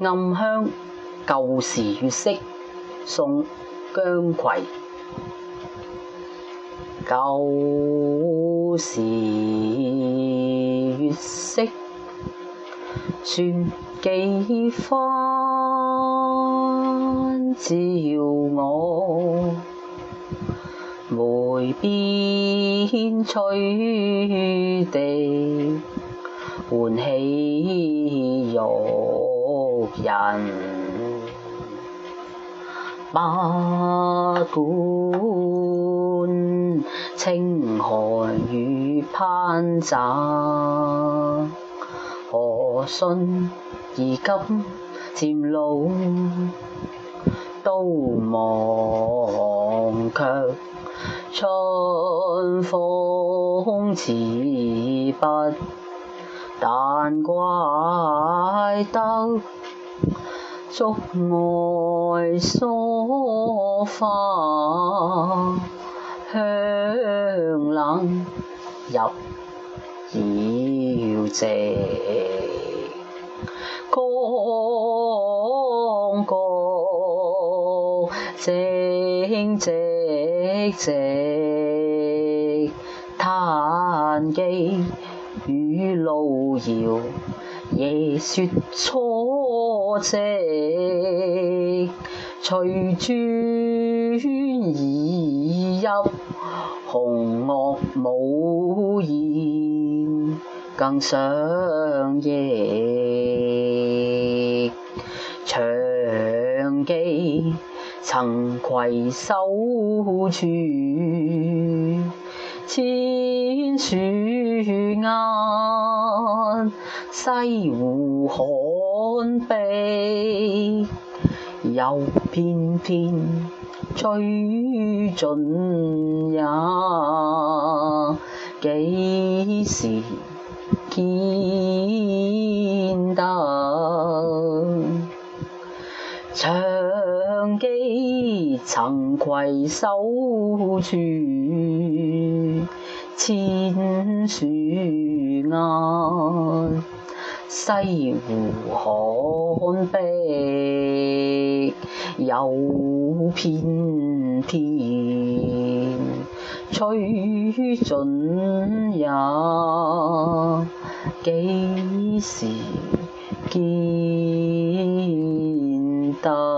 暗香，旧时月色，送姜葵。旧时月色，算几番照我，梅边翠地。唤起玉人，不管清寒与攀摘。何信而今渐老，都忘却春风似笔。但怪得竹外疏花，香冷入妖席，高高正寂，寂叹寂。雨露遥，夜雪初霁，随珠而泣，红萼无言更相忆。长记曾携手处，千树。玉鞍，西湖寒碧，又偏偏吹尽也，几时见得？长记曾携手处。千树暗，西湖寒碧，有片天。吹尽也，几时见得？